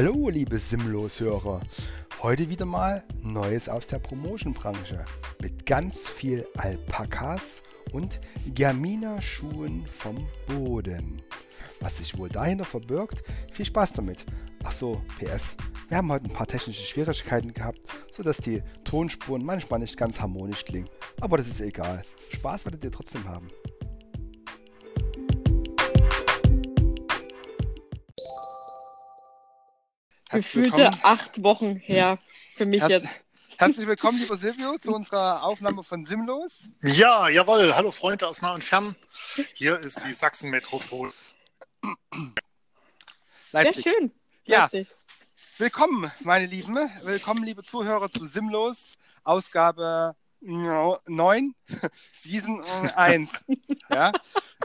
Hallo, liebe Simlos-Hörer. Heute wieder mal Neues aus der Promotion-Branche mit ganz viel Alpakas und Germina-Schuhen vom Boden. Was sich wohl dahinter verbirgt, viel Spaß damit. Ach so, PS. Wir haben heute ein paar technische Schwierigkeiten gehabt, sodass die Tonspuren manchmal nicht ganz harmonisch klingen. Aber das ist egal. Spaß werdet ihr trotzdem haben. Gefühlte acht Wochen her für mich Herz jetzt. Herzlich willkommen, lieber Silvio, zu unserer Aufnahme von Simlos. Ja, jawohl. Hallo Freunde aus nah und fern. Hier ist die Sachsen-Metropole. Sehr Leipzig. schön. Ja. Leipzig. Willkommen, meine Lieben. Willkommen, liebe Zuhörer, zu Simlos, Ausgabe 9, Season 1. Ja?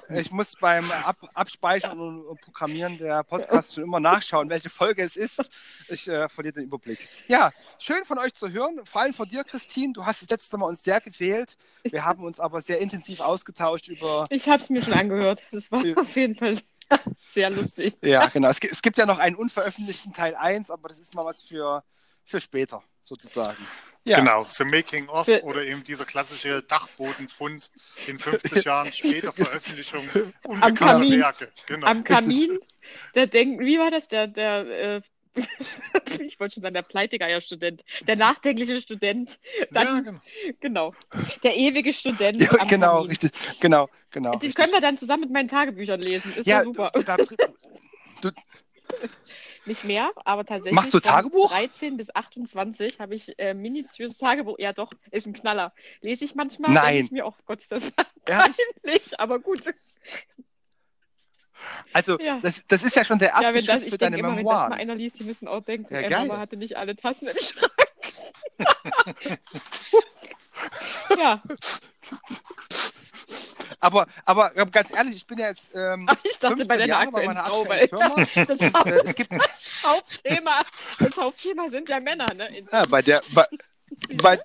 Ich muss beim Ab Abspeichern und Programmieren der Podcasts schon immer nachschauen, welche Folge es ist. Ich äh, verliere den Überblick. Ja, schön von euch zu hören, vor allem von dir, Christine. Du hast das letzte Mal uns sehr gefehlt. Wir haben uns aber sehr intensiv ausgetauscht über Ich habe es mir schon angehört. Das war auf jeden Fall sehr lustig. Ja, genau. Es, es gibt ja noch einen unveröffentlichten Teil 1, aber das ist mal was für, für später, sozusagen. Ja, Genau, The Making of Für- oder eben dieser klassische Dachbodenfund in 50 Jahren später Veröffentlichung Am unbekannter Kamin. Werke. Genau. Am Kamin, der denkt, wie war das? Der, der, äh, ich wollte schon sagen, der Pleitegeier-Student, der nachdenkliche Student, ja, dann, genau. genau, der ewige Student ja am genau, Kamin. richtig. Genau, genau. Das richtig. können wir dann zusammen mit meinen Tagebüchern lesen. Ist ja, ja super. Du, da, du, Nicht mehr, aber tatsächlich. Machst du Tagebuch? 13 bis 28 habe ich äh, minutiöses Tagebuch. Ja, doch, ist ein Knaller. Lese ich manchmal. Nein. Ich mir, oh Gott, ist das Ehrlich? peinlich, aber gut. also, Ja. das, das ist ja schon der erste Ja, wenn Schritt das, für deine denke immer, wenn das mal Memoiren. einer liest, die müssen auch denken, Ja, ey, geil. Mama hatte nicht alle Tassen im Schrank. ja, Aber, aber ganz ehrlich, ich bin ja jetzt ähm, ich dachte 15 bei deiner Jahre bei aktuellen meiner Frau, weil Firma. das, Haupt, äh, es gibt, das Hauptthema, das Hauptthema sind ja Männer, ne? Ja, bei der, bei, bei,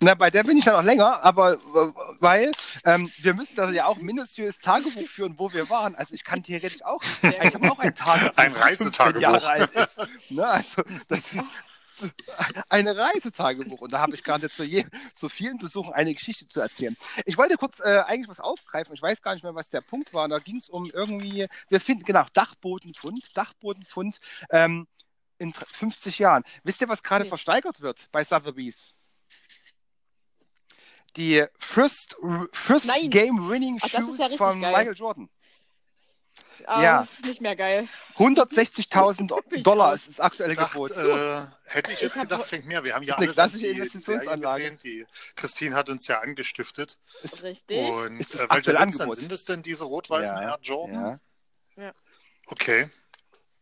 na, bei der bin ich ja noch länger, aber weil ähm, wir müssen da ja auch minutiös Tagebuch führen, wo wir waren. Also ich kann theoretisch auch, ich habe auch ein Tagebuch, Ein das 15 Reisetagebuch. Jahre alt ist. Ne, also das ist ein Reisetagebuch und da habe ich gerade zu, je, zu vielen Besuchen eine Geschichte zu erzählen. Ich wollte kurz äh, eigentlich was aufgreifen, ich weiß gar nicht mehr, was der Punkt war. Da ging es um irgendwie, wir finden, genau, Dachbodenfund, Dachbodenfund ähm, in 50 Jahren. Wisst ihr, was gerade Nee. versteigert wird bei Sotheby's? Die First, First Nein. Game Winning Ach, Shoes ja von geil. Michael Jordan. Ah, Ja. Nicht mehr geil. 160.000 Bin ich Dollar ist das aktuelle Gebot. äh, hätte ich jetzt Ich gedacht, fängt mehr. Wir haben ja Ist eine alles klassische die Investitionsanlage. Gesehen. Die Christine hat uns ja angestiftet. Richtig. Und Ist das äh, welche Angebot? sind es denn diese rot-weißen Air Jordan? Ja. Okay.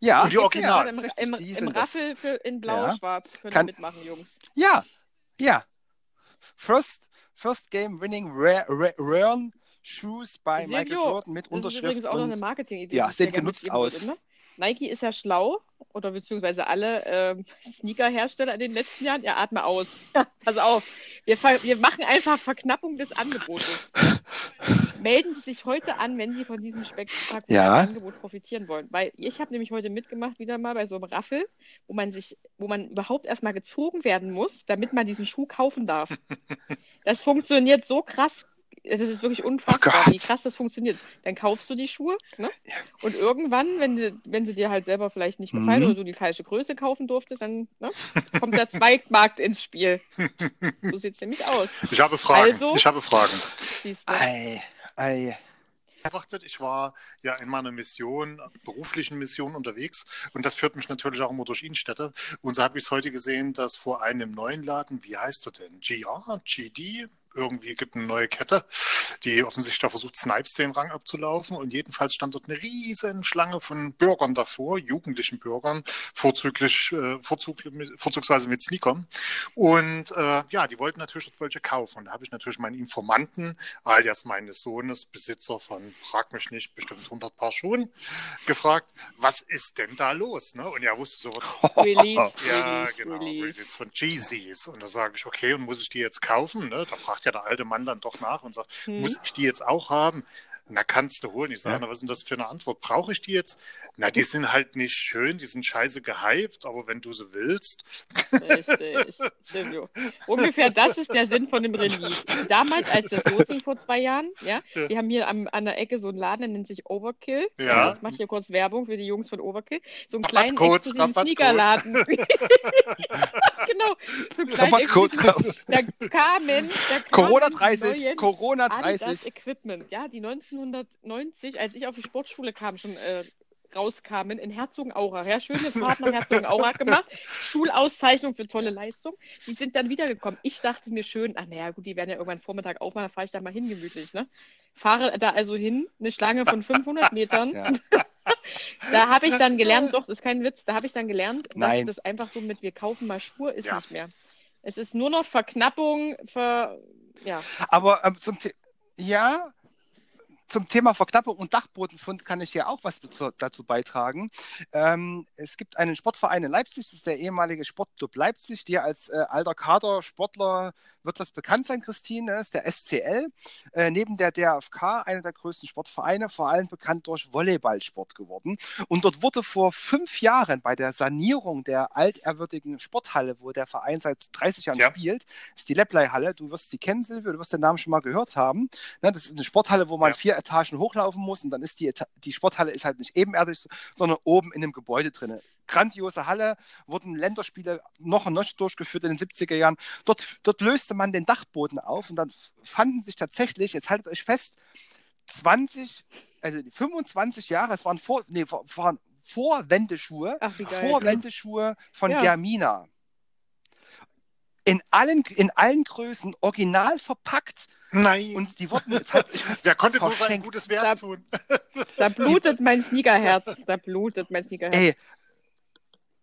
Ja, Und die ja, Original. Im, im, die im. Raffel für, in Ja. blau-schwarz können Kann- wir mitmachen, Jungs. Ja, ja. First, first Game Winning Rare, Rare, Rare Shoes bei Michael Jordan mit Das ist Unterschrift. übrigens auch noch eine Marketing-Idee. Ja, sieht genutzt aus. wollte, ne? Nike ist ja schlau, oder beziehungsweise alle ähm, Sneaker-Hersteller in den letzten Jahren. Ja, atme aus. Pass auf. Wir, wir machen einfach Verknappung des Angebotes. Melden Sie sich heute an, wenn Sie von diesem spektakulären Ja. Angebot profitieren wollen. Weil ich habe nämlich heute mitgemacht, wieder mal bei so einem Raffel, wo man sich, wo man überhaupt erstmal gezogen werden muss, damit man diesen Schuh kaufen darf. Das funktioniert so krass. Das ist wirklich unfassbar, Oh wie krass das funktioniert. Dann kaufst du die Schuhe, ne? Und irgendwann, wenn, sie- wenn sie dir halt selber vielleicht nicht gefallen Mhm. oder du die falsche Größe kaufen durftest, dann ne, kommt der Zweigmarkt ins Spiel. So sieht es nämlich aus. Ich habe Fragen. Also- Ich habe Fragen. Siehst du. ei, ei. beobachtet. Ich war ja in meiner Mission, beruflichen Mission unterwegs und das führt mich natürlich auch immer durch Innenstädte. Und so habe ich es heute gesehen, dass vor einem neuen Laden, wie heißt er denn? GR, GD, irgendwie gibt eine neue Kette, die offensichtlich da versucht, Snipes den Rang abzulaufen. Und jedenfalls stand dort eine riesen Schlange von Bürgern davor, jugendlichen Bürgern, vorzüglich, äh, vorzug, vorzugsweise mit Sneakern. Und äh, ja, die wollten natürlich dort welche kaufen. Und da habe ich natürlich meinen Informanten, alias meines Sohnes, Besitzer von, frag mich nicht, bestimmt 100 Paar Schuhen, gefragt, was ist denn da los? Ne? Und er wusste sofort, Release, ja, Release, genau, Release. Release von Jeezys. Und da sage ich, okay, und muss ich die jetzt kaufen? Ne? Da fragt ja der alte Mann dann doch nach und sagt, Hm. muss ich die jetzt auch haben? Na, kannst du holen. Ich sage, Ja. na, was ist denn das für eine Antwort? Brauche ich die jetzt? Na, die sind halt nicht schön, die sind scheiße gehypt, aber wenn du sie willst. Richtig. Silvio. Ungefähr das ist der Sinn von dem Release. Damals, als das losging vor zwei Jahren, ja, Ja. wir haben hier am, an der Ecke so einen Laden, der nennt sich Overkill. Ja. Jetzt mache ich hier kurz Werbung für die Jungs von Overkill. So einen kleinen Rabattcode, exklusiven Rabattcode. Sneakerladen. genau. So einen kleinen Rabattcode exklusiven- Da kamen, da kamen Corona die 30, neuen Corona Adidas 30. Equipment, ja, die 1990, als ich auf die Sportschule kam, schon äh, rauskamen in Herzogenaurach. Ja, schöne Fahrt nach Herzogenaurach gemacht. Schulauszeichnung für tolle Leistung. Die sind dann wiedergekommen. Ich dachte mir schön, ach naja, gut, die werden ja irgendwann Vormittag aufmachen, da fahre ich da mal hin gemütlich, ne? Fahre da also hin, eine Schlange von 500 Metern. Ja. Da habe ich dann gelernt, doch, das ist kein Witz, da habe ich dann gelernt, dass Nein. das einfach so mit wir kaufen mal Schuhe ist Ja. nicht mehr. Es ist nur noch Verknappung, ver, ja. Aber ähm, zum The ja, zum Thema Verknappung und Dachbodenfund kann ich hier auch was dazu, beitragen. Ähm, es gibt einen Sportverein in Leipzig, das ist der ehemalige Sportclub Leipzig, dir als äh, alter Kadersportler wird das bekannt sein, Christine, das ist der SCL. Äh, neben der DFK einer der größten Sportvereine, vor allem bekannt durch Volleyballsport geworden. Und dort wurde vor fünf Jahren bei der Sanierung der altehrwürdigen Sporthalle, wo der Verein seit 30 Jahren Ja. spielt, ist die Lepley-Halle. Du wirst sie kennen, Silvio, du wirst den Namen schon mal gehört haben. Ne, das ist eine Sporthalle, wo man Ja. vier Etagen hochlaufen muss und dann ist die, Eta die Sporthalle ist halt nicht ebenerdig, sondern oben in einem Gebäude drin. Grandiose Halle, wurden Länderspiele noch und noch durchgeführt in den 70er Jahren. Dort, dort löste man den Dachboden auf und dann fanden sich tatsächlich, jetzt haltet euch fest, 20, also 25 Jahre, es waren, vor, nee, waren Vorwendeschuhe, Ach. Vorwendeschuhe von Ja. Germina. In allen, in allen Größen, original verpackt Nein. und die wurden jetzt halt der konnte nur sein gutes Da- Werk tun. Da blutet mein Sneakerherz. Da blutet mein Sneakerherz. Ey,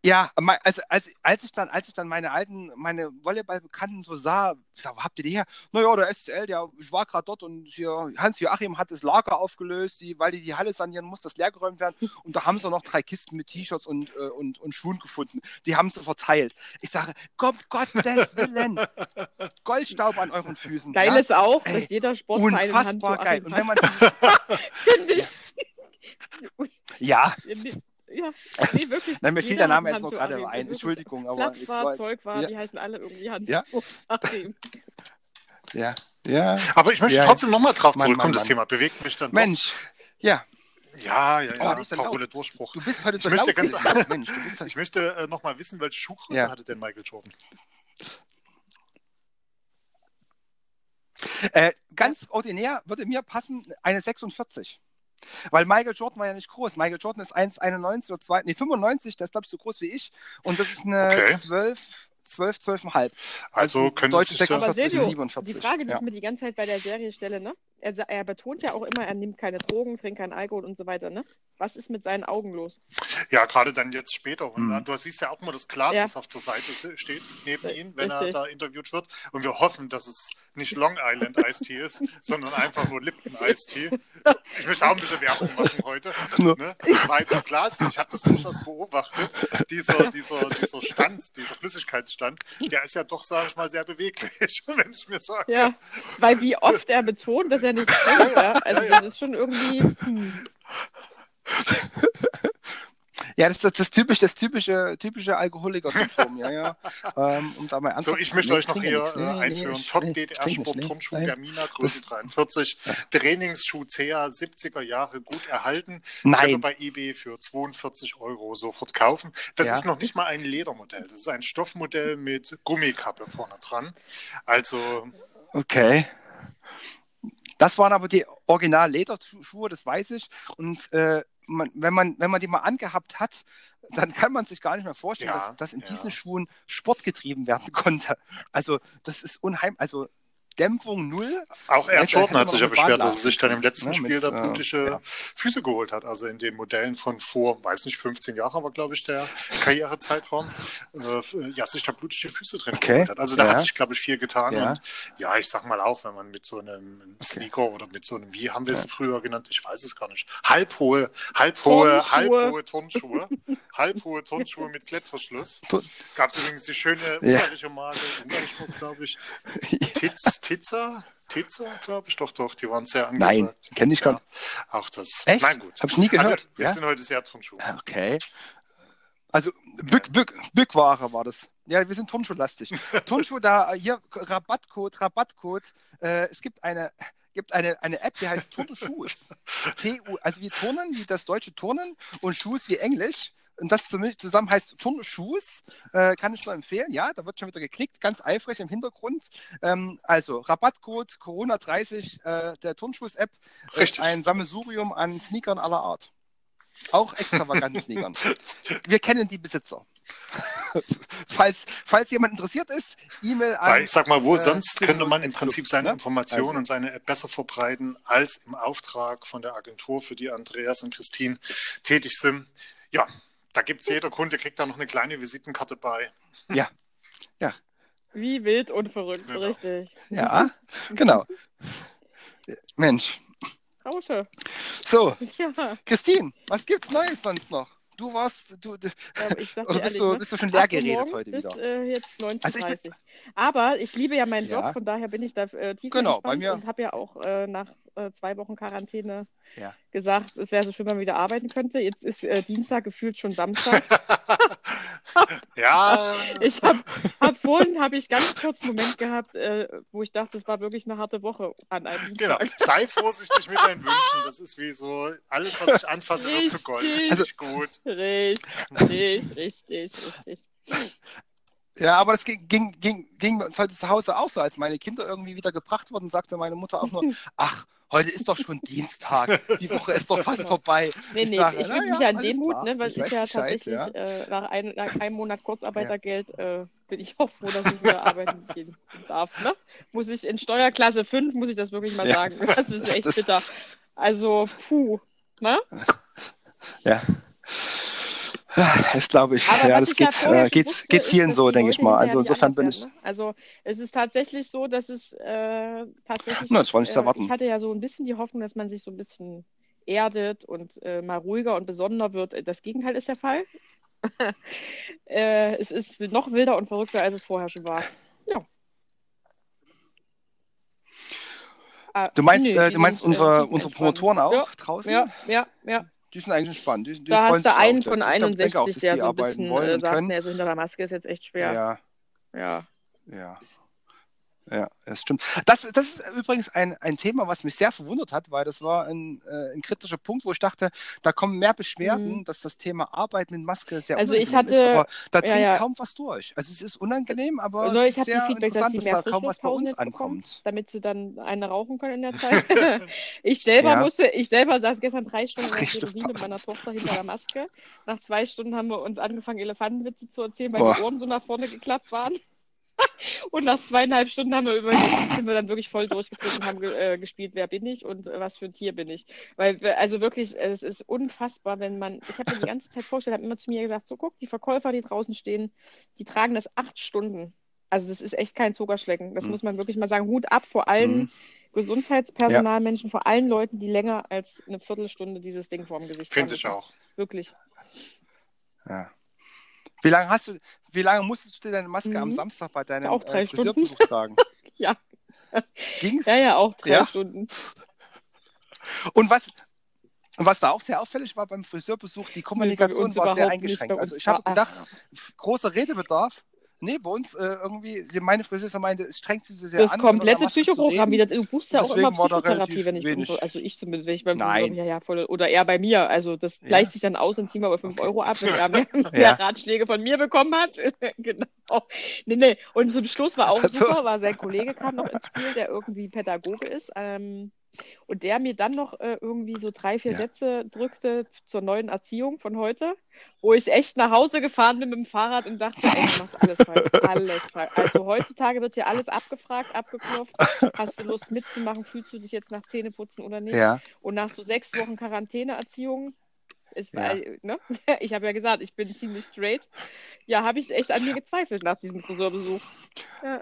ja, also als, als ich dann, als ich dann meine alten, meine Volleyballbekannten so sah, ich sag, wo habt ihr die her? Naja, der SCL, der, ich war gerade dort und hier, Hans-Joachim hat das Lager aufgelöst, die, weil die die Halle sanieren muss, das leergeräumt werden. Und da haben sie noch drei Kisten mit T-Shirts und, äh, und, und Schuhen gefunden. Die haben sie verteilt. Ich sage, Gott, Gottes Willen, Goldstaub an euren Füßen. Geil ja? ist auch, Ey, dass jeder Sportverein Unfassbar geil. Und wenn man, Finde ich. ja, Ja, nee, wirklich. nein, mir fiel der Name jetzt noch gerade ein. Entschuldigung, aber Platz war, Zeug war, ja. die heißen alle irgendwie Hans Ja. Ja, ja. Aber ich möchte Ja, trotzdem nochmal drauf Mann, zurückkommen. Mann, das Mann. Thema bewegt mich dann. doch. Mensch, ja, Ja, ja, ja. Oh, so. Parole Durchbruch. du bist heute so Ich möchte ganz-. Mensch, du bist Ich möchte äh, nochmal wissen, welche Schuhgröße Ja. hatte denn Michael Jordan? Äh, ganz ordinär würde mir passen eine 46. Weil Michael Jordan war ja nicht groß. Michael Jordan ist 1,91 oder 2, nee, 95, der ist, glaube ich, so groß wie ich. Und das ist eine Okay. 12, 12, 12,5. Also deutsche sich ja, Aber 46, Silvio, 47. die Frage, die ja. ich mir die ganze Zeit bei der Serie stelle, ne? Er, er betont ja auch immer, er nimmt keine Drogen, trinkt keinen Alkohol und so weiter, ne? Was ist mit seinen Augen los? ja, gerade dann jetzt später. Und Hm. du siehst ja auch mal das Glas, Ja. was auf der Seite steht, neben Richtig. ihm, wenn er da interviewt wird. Und wir hoffen, dass es nicht Long Island Iced Tea ist, sondern einfach nur Lipton Iced Tea. Ich möchte auch ein bisschen Werbung machen heute. Ne? Weil das Glas, ich habe das durchaus beobachtet, dieser, dieser, dieser Stand, dieser Flüssigkeitsstand, der ist ja doch, sage ich mal, sehr beweglich, wenn ich mir sage. Ja, weil wie oft er betont, dass er nichts trinkt, ja? Also das ist schon irgendwie. Hm. Ja, das ist das, das typische, das typische, typische Alkoholiker-Symptom, ja, ja. Ähm, um da mal So, ernsthaft- ich möchte Nee, euch noch hier äh, Nee, einführen. Top nee, trinke DDR-Sport. Turnschuh. Germina, Größe 43. Trainingsschuh CA, 70er Jahre, gut erhalten. Können wir Nein, bei eBay für 42 Euro sofort kaufen. Das Ja. ist noch nicht mal ein Ledermodell. Das ist ein Stoffmodell mit Gummikappe vorne dran. Also, okay. Das waren aber die Original-Lederschuhe, das weiß ich. Und äh, man, wenn, man, wenn man die mal angehabt hat, dann kann man sich gar nicht mehr vorstellen, Ja, dass, dass in ja. diesen Schuhen Sport getrieben werden konnte. Also das ist unheimlich. Also Dämpfung null. auch Air Ja, da Jordan hat sich ja beschwert, dass er sich dann im letzten ne, Spiel mit, da äh, blutige ja. Füße geholt hat. Also in den Modellen von vor, weiß nicht, 15 Jahren war, glaube ich, der Karrierezeitraum, äh, ja, sich da blutige Füße drin Okay, geholt hat. Also da ja. hat sich, glaube ich, viel getan. Ja. Und ja, ich sag mal auch, wenn man mit so einem Sneaker oder mit so einem, wie haben wir es früher genannt? Ich weiß es gar nicht. Halbhohe, halbhohe, halbhohe Turnschuhe. halbhohe Turnschuhe mit Klettverschluss. Gab es übrigens die schöne Ja. ungarische Marke, ungarisch glaube ich. Titz, Tizza. Tizza, glaube ich. Doch, doch, die waren sehr angesagt. Nein, kenne ich gar nicht. Auch das. Echt? Nein, gut. Hab ich nie gehört. Also, wir ja? sind heute sehr Turnschuh. Okay. Also Bück, Bück, Bückware war das. Ja, wir sind Turnschuhlastig. Turnschuh, da hier Rabattcode, Rabattcode. Äh, es gibt eine, gibt eine, eine App, die heißt Turnschuhs. T-U, also wie Turnen, wie das deutsche Turnen und Schuhs wie Englisch. Und das zusammen heißt Turnschuhs. Äh, kann ich nur empfehlen. Ja, da wird schon wieder geklickt, ganz eifrig im Hintergrund. Ähm, also Rabattcode Corona30 äh, der Turnschuhs-App. Richtig. Ein Sammelsurium an Sneakern aller Art. Auch extravaganten Sneakern. Wir kennen die Besitzer. falls, falls jemand interessiert ist, E-Mail an. Weil ich sag mal, wo äh, sonst könnte man im Prinzip seine ne? Informationen Also. und seine App besser verbreiten, als im Auftrag von der Agentur, für die Andreas und Christine tätig sind. Ja, da gibt es jeder Kunde, kriegt da noch eine kleine Visitenkarte bei. Ja, Wie wild und verrückt, Genau. richtig. ja, genau. Mensch. Rausche. So, Ja, Christine, was gibt's Neues sonst noch? Du warst, du, du aber ich sag dir oder ehrlich, bist, du, ne? bist du schon leer 8 Uhr geredet heute wieder? Äh, jetzt 19.30 Also ich bin- Aber ich liebe ja meinen Ja. Job, von daher bin ich da äh, tief Genau, bei mir- und habe ja auch äh, nach äh, zwei Wochen Quarantäne Ja. gesagt, es wäre so schön, wenn man wieder arbeiten könnte. Jetzt ist äh, Dienstag, gefühlt schon Samstag. Ja, Ich habe hab vorhin habe ich ganz kurz einen Moment gehabt, äh, wo ich dachte, es war wirklich eine harte Woche an einem genau. Sei vorsichtig mit deinen Wünschen. Das ist wie so, alles, was ich anfasse, wird zu Gold. Richtig. Also, gut. Richtig, richtig, richtig. Ja, aber das ging, ging, ging, ging uns heute zu Hause auch so. Als meine Kinder irgendwie wieder gebracht wurden, sagte meine Mutter auch nur, ach, heute ist doch schon Dienstag. Die Woche ist doch fast vorbei. Nee, Ich nee, sage, ich fühle ja, mich an alles Demut, ne, weil Ich ja Bescheid, tatsächlich ja. Äh, nach, ein, nach einem Monat Kurzarbeitergeld äh, bin ich auch froh, dass ich wieder arbeiten gehen darf. Ne? Muss ich in Steuerklasse 5, muss ich das wirklich mal Ja. sagen. Das ist echt Das- bitter. Also, puh. Ne? Ja. Das glaube ich. Aber ja, das ich ja geht, äh, geht, wusste, geht ist, vielen dass so, denke ich mal. Also insofern bin ich. ne? Also es ist tatsächlich so, dass es äh, tatsächlich. Na, das war nicht zu äh, erwarten. Ich hatte ja so ein bisschen die Hoffnung, dass man sich so ein bisschen erdet und äh, mal ruhiger und besonderer wird. Das Gegenteil ist der Fall. äh, es ist noch wilder und verrückter, als es vorher schon war. Ja. Ah, Du meinst, nee, du meinst unsere, unsere. Promotoren auch Ja, draußen? Ja, ja, ja. Die sind eigentlich entspannt. Die, die Da hast du einen von Ich denke 61, auch, der so ein bisschen äh, sagt, nee, also hinter der Maske ist jetzt echt schwer. Ja, Ja. ja. Ja, das stimmt. Das, das ist übrigens ein, ein Thema, was mich sehr verwundert hat, weil das war ein, äh, ein kritischer Punkt, wo ich dachte, da kommen mehr Beschwerden, Mhm. dass das Thema Arbeit mit Maske sehr Also ich unangenehm ist, hatte- aber da dringt ja. kaum was durch. Also es ist unangenehm, aber Also es ich ist sehr Feedback, dass interessant, dass mehr da kaum was bei uns ankommt. damit sie dann eine rauchen können in der Zeit. ich selber Ja. musste, ich selber saß gestern drei Stunden in der. Theorie mit meiner Tochter hinter der Maske. Nach zwei Stunden haben wir uns angefangen, Elefantenwitze zu erzählen, weil Boah. die Ohren so nach vorne geklappt waren. Und nach zweieinhalb Stunden haben wir überlegt, sind wir dann wirklich voll durchgeflogen und haben ge äh, gespielt, wer bin ich und äh, was für ein Tier bin ich. Weil, also wirklich, es ist unfassbar, wenn man, ich habe mir die ganze Zeit vorgestellt, habe immer zu mir gesagt, so guck, die Verkäufer, die draußen stehen, die tragen das acht Stunden. Also das ist echt kein Zuckerschlecken. Das Mhm. muss man wirklich mal sagen. Hut ab vor allen Mhm. Gesundheitspersonalmenschen, vor allen Leuten, die länger als eine Viertelstunde dieses Ding vorm Gesicht Finde haben. ich auch. Wirklich. Ja. Wie lange hast du, wie lange musstest du dir deine Maske am Mhm. Samstag bei deinem Auch drei äh, Friseurbesuch tragen? Ja. Ging's? Ja, ja, auch drei Ja? Stunden. Und was, und was da auch sehr auffällig war beim Friseurbesuch, die Kommunikation uns war sehr eingeschränkt. Also ich habe gedacht, großer Redebedarf. Nee, bei uns äh, irgendwie, sie, meine Friseuse meinte, es strengt sie so sehr Das an. der komplette Psychoprogramm reden. wieder. Du buchst ja auch immer Psychotherapie, wenn ich wenig. irgendwo, also ich zumindest, wenn ich beim Nein. Ja, ja, voll, oder er bei mir. Also das Ja. gleicht sich dann aus und ziehen wir aber 5 Okay. Euro ab, wenn er mehr, mehr Ja. Ratschläge von mir bekommen hat. genau. Nee, nee. Und zum Schluss war auch Also- super, war sein Kollege kam noch ins Spiel, der irgendwie Pädagoge ist. Ähm, und der mir dann noch äh, irgendwie so drei, vier Ja. Sätze drückte zur neuen Erziehung von heute, wo ich echt nach Hause gefahren bin mit dem Fahrrad und dachte, ey, du machst alles falsch, alles falsch. Also heutzutage wird hier alles abgefragt, abgeklopft. Hast du Lust mitzumachen? Fühlst du dich jetzt nach Zähneputzen oder nicht? Ja, Und nach so sechs Wochen Quarantäneerziehung, ist, Ja. äh, ne? ich habe ja gesagt, ich bin ziemlich straight. Ja, habe ich echt an mir gezweifelt nach diesem Friseurbesuch. Ja,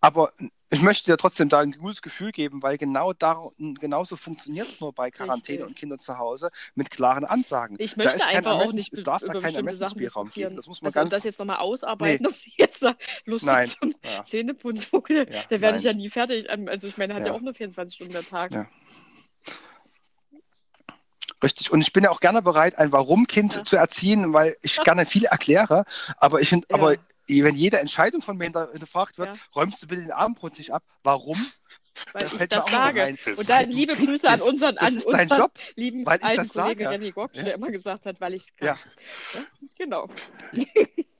Aber ich möchte dir trotzdem da ein gutes Gefühl geben, weil genau da, genauso funktioniert es nur bei Quarantäne Richtig. und Kindern zu Hause mit klaren Ansagen. Ich Da möchte ist kein einfach auch nicht es darf da keinen Ermessensspielraum geben. Das muss man also ganz. das jetzt nochmal ausarbeiten, ob sie jetzt da lustig Nein. zum Ja. Zähneputzen, da, Ja, da werde ich ja nie fertig. Also ich meine, er hat ja, Ja. auch nur 24 Stunden am Tag. Ja. Richtig. Und ich bin ja auch gerne bereit, ein Warum-Kind Ja. zu erziehen, weil ich gerne viel erkläre. Aber ich, Ja. aber wenn jede Entscheidung von mir hinter- hinterfragt wird, Ja. räumst du bitte den Abendbrot nicht ab. Warum? Weil Das ich das sage. ein. Und da liebe Grüße an Das- unseren, das an ist dein unseren Job, lieben weil ich alten das sage. Kollegen René Gock, Ja. der immer gesagt hat, weil ich es kann. Ja. Ja, Genau.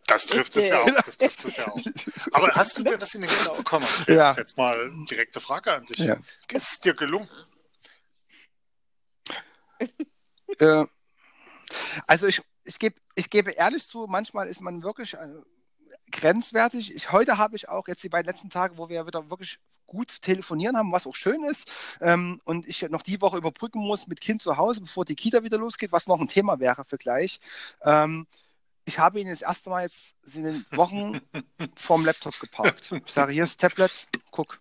Das trifft es ja auch. Das trifft es ja auch. Aber hast du das in den Griff bekommen? Andreas? Ja. Jetzt mal direkte Frage an dich. Ja. Ist es dir gelungen? Äh, also ich, ich, geb, ich gebe ehrlich zu, manchmal ist man wirklich äh, grenzwertig. Ich, heute habe ich auch jetzt die beiden letzten Tage, wo wir wieder wirklich gut telefonieren haben, was auch schön ist, ähm, und ich noch die Woche überbrücken muss mit Kind zu Hause, bevor die Kita wieder losgeht, was noch ein Thema wäre für gleich. Ähm, ich habe ihn das erste Mal jetzt in den Wochen vorm Laptop geparkt. Ich sage, hier ist das Tablet, guck.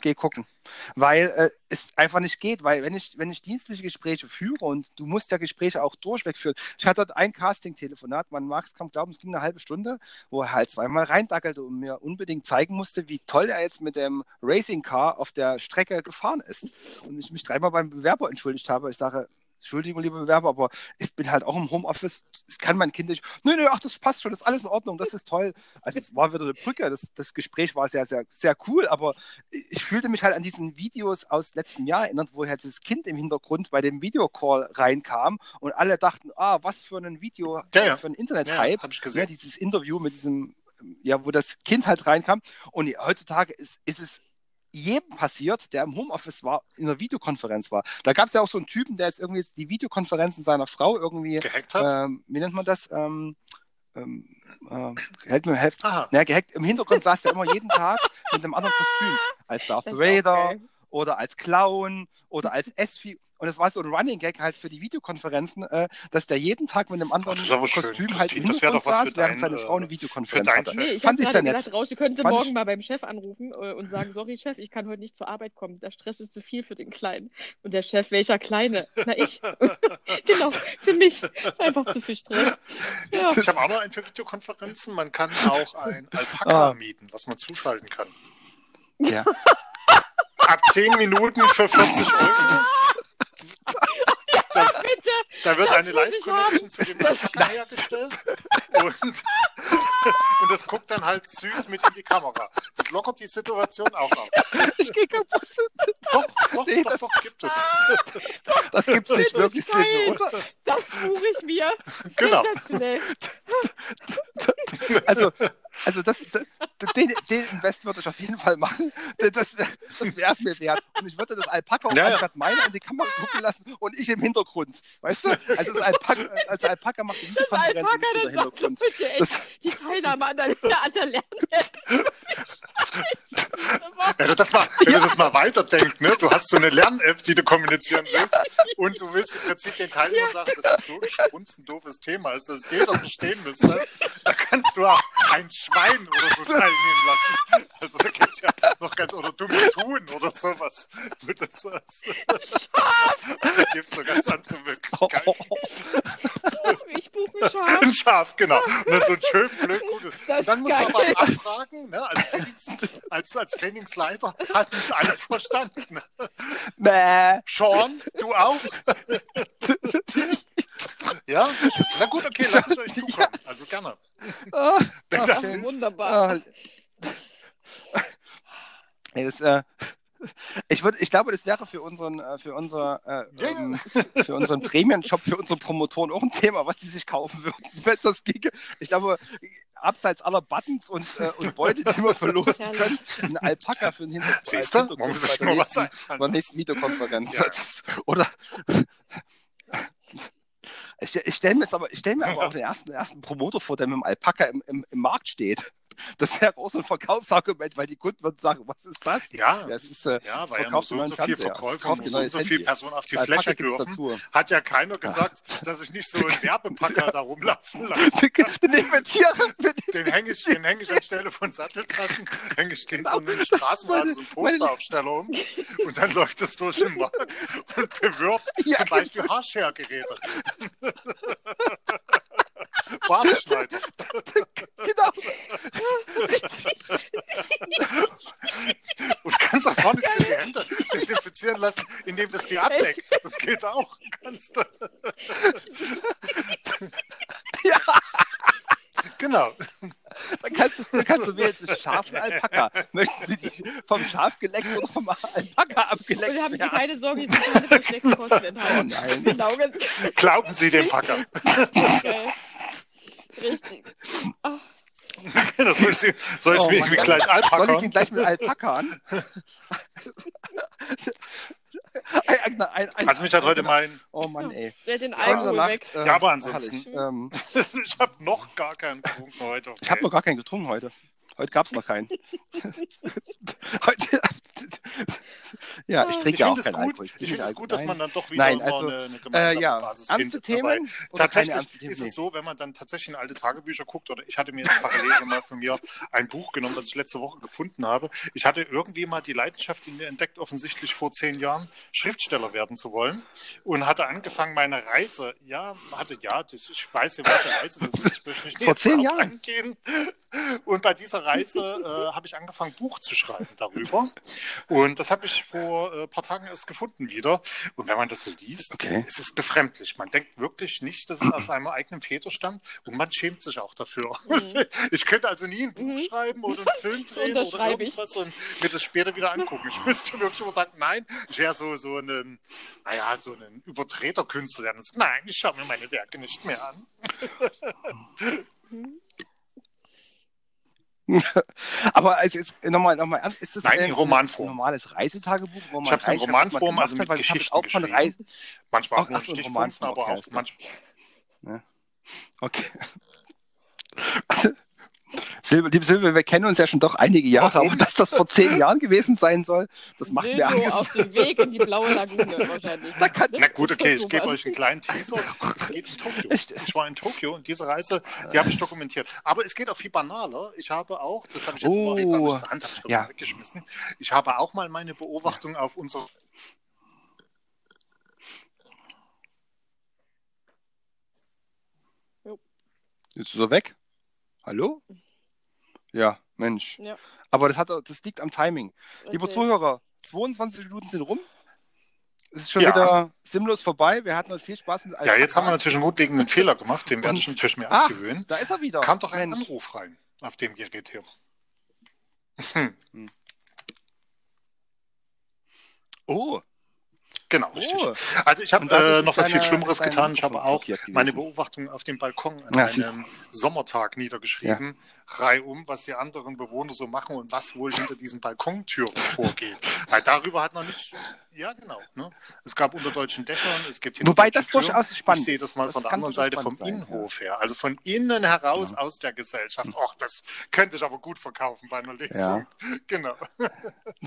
Geh gucken. Weil äh, es einfach nicht geht, weil wenn ich, wenn ich dienstliche Gespräche führe und du musst ja Gespräche auch durchweg führen. Ich hatte dort ein Casting-Telefonat, man mag es kaum glauben, es ging eine halbe Stunde, wo er halt zweimal reindackelte und mir unbedingt zeigen musste, wie toll er jetzt mit dem Racing Car auf der Strecke gefahren ist. Und ich mich dreimal beim Bewerber entschuldigt habe. Ich sage, Entschuldigung, liebe Bewerber, aber ich bin halt auch im Homeoffice. Ich kann mein Kind nicht. Nö, nö, ach, das passt schon, das ist alles in Ordnung, das ist toll. Also es war wieder eine Brücke. Das, das Gespräch war sehr, sehr, sehr cool, aber ich fühlte mich halt an diesen Videos aus letztem Jahr erinnert, wo halt das Kind im Hintergrund bei dem Videocall reinkam und alle dachten, ah, was für ein Video, Ja, ja. für ein Ja, Internet-Hype. habe ich Ja, gesehen. dieses Interview mit diesem, ja, wo das Kind halt reinkam. Und heutzutage ist, ist es jedem passiert, der im Homeoffice war, in einer Videokonferenz war. Da gab es ja auch so einen Typen, der jetzt irgendwie jetzt die Videokonferenzen seiner Frau irgendwie, Gehackt hat? ähm, wie nennt man das? Ähm, ähm, äh, helft mir, helft. Na, gehackt. Im Hintergrund saß er immer jeden Tag mit einem anderen Kostüm. Als Darth Vader geil. Oder als Clown oder als S-Fi. Und es war so ein Running Gag halt für die Videokonferenzen, äh, dass der jeden Tag mit einem anderen das schön. Kostüm Das- halt im das Hintergrund doch was saß, für während dein, seine Frau eine Videokonferenz hatte. Nee, ich Fand ich sehr nett. gedacht, Raus, ihr könnte Fand morgen ich- mal beim Chef anrufen äh, und sagen, sorry Chef, ich kann heute nicht zur Arbeit kommen. Der Stress ist zu viel für den Kleinen. Und der Chef, welcher Kleine? Na ich. genau, für mich. Ist einfach zu viel Stress. Ja. Ich habe auch noch einen für Videokonferenzen. Man kann auch ein Alpaka Ah. mieten, was man zuschalten kann. Ja. Ab 10 Minuten für 40 Euro. Da, Bitte. da wird eine Live-Connection zu dem Alpaka hergestellt und, und das guckt dann halt süß mit in die Kamera. Das lockert die Situation auch auf. Ich gehe kaputt. Doch, doch, Nee, doch, das- doch, gibt es. Das gibt's nicht Das wirklich. Sinn, oder? Das buche ich mir. Genau. Also, also das, den, den Invest würde ich auf jeden Fall machen. Das, das wäre es mir wert. Und ich würde das Alpaka auch Ja, ja. anstatt meiner in die Kamera gucken lassen und ich im Hintergrund. Weißt du? Also das Alpaka, also Alpaka macht die Das Alpaka, ich bin dann so Hintergrund. bitte, ey, Das, die Teilnahme an der, an der Lern-App. Wenn du das mal, wenn du das mal weiterdenkst, ne? du hast so eine Lern-App, die du kommunizieren willst und du willst im Prinzip den Teilnehmern sagen, das ist so ein strunzendoofes Thema ist, dass jeder verstehen müsste, da kannst du auch ein Schwein oder so teilnehmen lassen. Also da gibt es ja noch ganz, oder dummes Huhn oder sowas. Du, das, das, da gibt es so ganz andere Möglichkeiten. Ich buche ein Schaf. Ein Schaf, genau. Und dann so ein schön blöd gutes. Und dann musst du aber abfragen, ne, als, Trainings, als, als Trainingsleiter, hatten es alle verstanden. Bäh. Sean, du auch? ja, sicher. Na gut, okay, lass es euch zukommen. Also gerne. Ah, Wenn okay. das Ach, wunderbar. Ah, nee, das, äh, ich, würd, ich glaube, das wäre für unseren, äh, für, unser, äh, Ja, ja. ähm, für unseren Premium-Job, für unsere Promotoren auch ein Thema, was die sich kaufen würden, wenn das ginge. Ich glaube, abseits aller Buttons und, äh, und Beute, die wir verlosen können, ein Alpaka für den Hintergrund. Siehst du? Hintergrund muss bei der mal was nächsten, bei der nächsten Videokonferenz. Ja. Oder ich, ich stelle mir, aber- ich stell mir aber auch den ersten, ersten Promoter vor, der mit dem Alpaka im, im, im Markt steht. Das wäre auch so ein Verkaufsargument, weil die Kunden würden sagen, was ist das? Ja, Das ist, äh, ja, das weil ja so und so viel. Das Verkäufer und so so viel. Personen auf die Alpaka Fläche dürfen. dazu. Hat ja keiner gesagt, dass ich nicht so einen Werbepacker da rumlaufen lasse. Den Inventiere Den hänge ich, den häng ich anstelle von Satteltaschen, hänge ich den so Genau, einen das ist Straßenrad, meine- so einen Posteraufsteller um und dann läuft es durch den Markt und bewirbt Ja, zum Beispiel Haarschergeräte. Bartschneider. genau. Und kannst auch nicht die Hände desinfizieren lassen, indem das die ableckt. Das geht auch. Kannst du. Ja. Genau. Dann kannst du, dann kannst du wählen zwischen Schaf und Alpaka. Möchten Sie die vom Schaf geleckt oder vom Alpaka abgeleckt Und haben Sie werden? keine Sorge, die sind keine versteckten Kosten enthalten. Oh nein. Genau, Glauben Sie dem Packer. geil. Richtig. Das soll ich, Sie- soll ich Oh mich gleich Soll ich Alpaka? ihn gleich mit Alpaka an? ein, ein, ein, ein, Also mich hat heute mein, Oh Mann, ey. der den Alkohol der weg. Nacht, äh, Ja, aber ansonsten-. Ähm, ich habe noch gar keinen getrunken heute. ich habe noch gar keinen getrunken heute. Heute gab es noch keinen. heute, ja, ich Ich trinke ja auch keinen gut, Alkohol. ich trinke finde es gut, dass man dann doch wieder Nein, also, eine, eine Äh, gemeinsame ja, Basis ernste findet. Themen Tatsächlich ist Nee. es so, wenn man dann tatsächlich in alte Tagebücher guckt, oder ich hatte mir jetzt parallel mal von mir ein Buch genommen, das ich letzte Woche gefunden habe. Ich hatte irgendwie mal die Leidenschaft in mir entdeckt, offensichtlich vor zehn Jahren Schriftsteller werden zu wollen und hatte angefangen, meine Reise, ja, hatte, ja, das, ich weiß ja, welche Reise das ist, ich möchte nicht Vor zehn Jahren? eingehen. Und bei dieser Reise äh, habe ich angefangen, Buch zu schreiben darüber. Und das habe ich vor ein äh, paar Tagen erst gefunden wieder. Und wenn man das so liest, Okay. es ist befremdlich. Man denkt wirklich nicht, dass es aus einem eigenen Väter stammt und man schämt sich auch dafür. Mhm. Ich könnte also nie ein Buch Mhm. schreiben oder einen Film drehen oder unterschreibe ich. irgendwas und mir das später wieder angucken. Ich müsste wirklich immer sagen, nein, ich wäre so, so ein, naja, so ein der dann sagt, nein, ich schaue mir meine Werke nicht mehr an. Aber also nochmal noch mal ernst, ist das Nein, in ein Romanform. normales Reisetagebuch, wo man Ich habe es in Romanform, also hat? mit habe Geschichten auch von. Reisen. Manchmal auch nur ach so, in Stichpunkten, Romanform, aber okay, auch manchmal. Okay. Also, Silber, liebe Silber, wir kennen uns ja schon doch einige Jahre, aber dass das vor zehn Jahren gewesen sein soll, das macht mir Silvio Angst. auf dem Weg in die blaue Lagune wahrscheinlich. Da kann- Na gut, okay, ich gebe euch einen kleinen Teaser. Es geht in Tokio. Echt? Ich war in Tokio und diese Reise, die habe ich dokumentiert. Aber es geht auch viel banaler. Ich habe auch, das habe ich jetzt Oh. mal aus der Hand hab ich Ja. mal weggeschmissen. Ich habe auch mal meine Beobachtung auf unser Ist so weg? Hallo? Ja, Mensch. Ja. Aber das, hat, das liegt am Timing. Liebe Okay. Zuhörer, 22 Minuten sind rum. Es ist schon Ja. wieder sinnlos vorbei. Wir hatten heute viel Spaß mit Ja, jetzt haben wir natürlich einen grundlegenden Fehler gemacht, den werde ich natürlich mir Ach, abgewöhnen. Da ist er wieder. Kam doch ein Mensch. Anruf rein auf dem Gerät hier. Oh, Genau, richtig. oh. Also ich habe äh, noch was viel Schlimmeres getan. Ich habe auch meine Beobachtung auf dem Balkon an Ja, einem Sommertag niedergeschrieben, reihum, was die anderen Bewohner so machen und was wohl hinter diesen Balkontüren vorgeht. Weil darüber hat noch nicht, ja genau, ne? es gab unter deutschen Dächern, es gibt Wobei das Türen. durchaus spannend Ich sehe ist. das mal Das von der kann anderen Seite vom sein, Innenhof her, also von innen heraus aus der Gesellschaft. Och, das könnte ich aber gut verkaufen bei einer Lesung. Genau.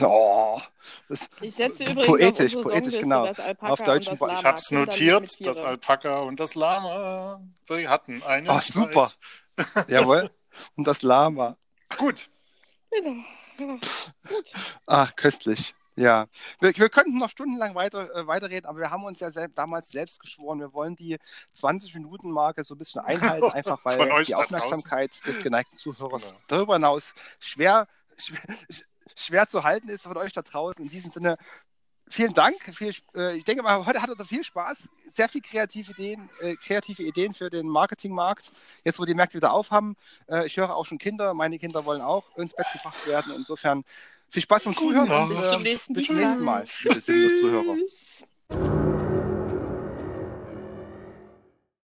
Oh, das, Ich setze übrigens Poetisch, auf poetisch, genau. das Alpaka Auf deutschen und das. Ich habe es notiert, das. Alpaka und das Lama, die hatten einen oh super. Jawohl. Und das Lama. Gut, Genau. Ja, Gut. Ach, köstlich. Ja, wir, wir könnten noch stundenlang weiter, äh, weiterreden, aber wir haben uns ja sel damals selbst geschworen, wir wollen die 20-Minuten-Marke so ein bisschen einhalten, einfach weil die Aufmerksamkeit des geneigten Zuhörers Genau. darüber hinaus schwer, schwer, schwer zu halten ist von euch da draußen. In diesem Sinne, vielen Dank. Viel, äh, ich denke mal, heute hattet ihr viel Spaß, sehr viel kreative Ideen, äh, kreative Ideen für den Marketingmarkt. Jetzt, wo die Märkte wieder aufhaben, äh, ich höre auch schon Kinder, meine Kinder wollen auch ins Bett gebracht werden. Insofern viel Spaß beim Zuhören Genau. und Bis äh, zum nächsten bis zum nächsten Mal, liebe. Tschüss.